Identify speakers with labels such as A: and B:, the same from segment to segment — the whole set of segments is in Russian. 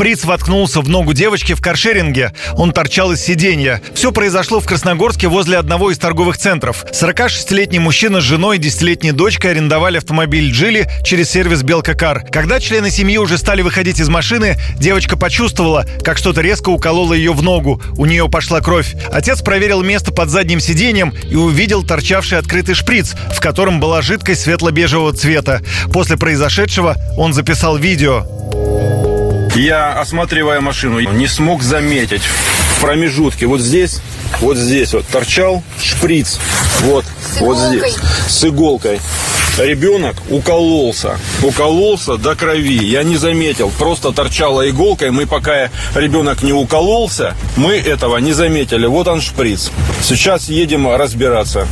A: Шприц воткнулся в ногу девочки в каршеринге. Он торчал из сиденья. Все произошло в Красногорске возле одного из торговых центров. 46-летний мужчина с женой и 10-летней дочкой арендовали автомобиль «Джили» через сервис «Белкакар». Когда члены семьи уже стали выходить из машины, девочка почувствовала, как что-то резко укололо ее в ногу. У нее пошла кровь. Отец проверил место под задним сиденьем и увидел торчавший открытый шприц, в котором была жидкость светло-бежевого цвета. После произошедшего он записал видео.
B: Я, осматривая машину, не смог заметить в промежутке вот здесь, вот здесь вот торчал шприц. Вот,
C: С
B: вот
C: иголкой?
B: здесь. С иголкой. Ребенок укололся. Укололся до крови. Я не заметил. Просто торчала иголка. И мы пока ребенок не укололся, мы этого не заметили. Вот он шприц. Сейчас едем разбираться.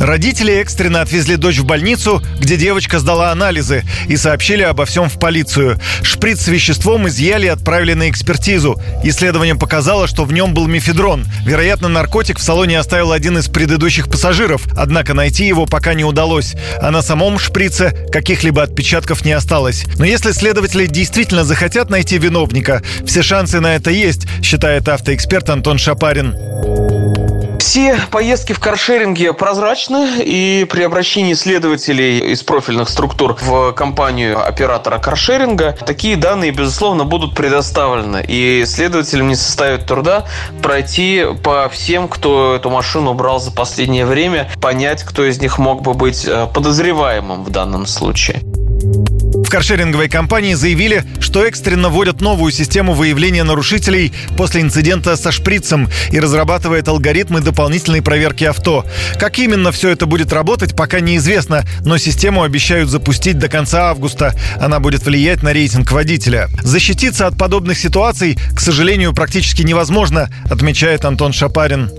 A: Родители экстренно отвезли дочь в больницу, где девочка сдала анализы и сообщили обо всем в полицию. Шприц с веществом изъяли и отправили на экспертизу. Исследование показало, что в нем был мефедрон. Вероятно, наркотик в салоне оставил один из предыдущих пассажиров, однако найти его пока не удалось. А на самом шприце каких-либо отпечатков не осталось. Но если следователи действительно захотят найти виновника, все шансы на это есть, считает автоэксперт Антон Шапарин.
D: Все поездки в каршеринге прозрачны, и при обращении следователей из профильных структур в компанию оператора каршеринга такие данные, безусловно, будут предоставлены. И следователям не составит труда пройти по всем, кто эту машину брал за последнее время, понять, кто из них мог бы быть э, подозреваемым в данном случае.
A: В каршеринговой компании заявили, что экстренно вводят новую систему выявления нарушителей после инцидента со шприцем и разрабатывает алгоритмы дополнительной проверки авто. Как именно все это будет работать, пока неизвестно, но систему обещают запустить до конца августа. Она будет влиять на рейтинг водителя. Защититься от подобных ситуаций, к сожалению, практически невозможно, отмечает Антон Шапарин.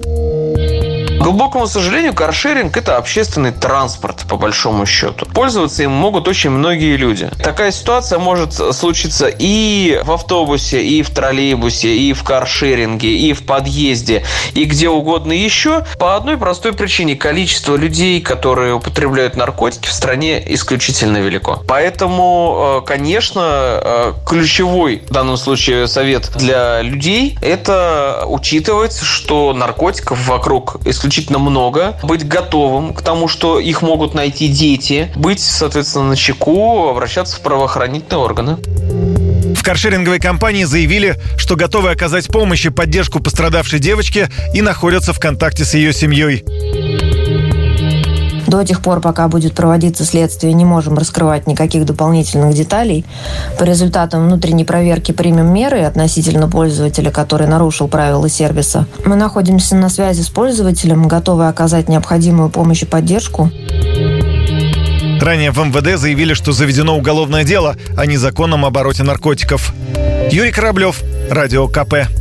D: К глубокому сожалению, каршеринг – это общественный транспорт, по большому счету. Пользоваться им могут очень многие люди. Такая ситуация может случиться и в автобусе, и в троллейбусе, и в каршеринге, и в подъезде, и где угодно еще. По одной простой причине – количество людей, которые употребляют наркотики в стране исключительно велико. Поэтому, э, конечно, э, ключевой в данном случае совет для людей – это учитывать, что наркотиков вокруг исключительно много, быть готовым к тому, что их могут найти дети, быть, соответственно, на чеку, обращаться в правоохранительные органы.
A: В каршеринговой компании заявили, что готовы оказать помощь и поддержку пострадавшей девочке и находятся в контакте с ее семьей.
E: До тех пор, пока будет проводиться следствие, не можем раскрывать никаких дополнительных деталей. По результатам внутренней проверки примем меры относительно пользователя, который нарушил правила сервиса. Мы находимся на связи с пользователем, готовы оказать необходимую помощь и поддержку.
A: Ранее в МВД заявили, что заведено уголовное дело о незаконном обороте наркотиков. Юрий Кораблев, Радио КП.